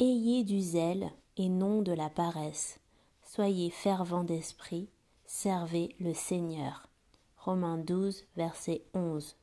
Ayez du zèle et non de la paresse. Soyez fervents d'esprit, servez le Seigneur. Romains 12, verset 11.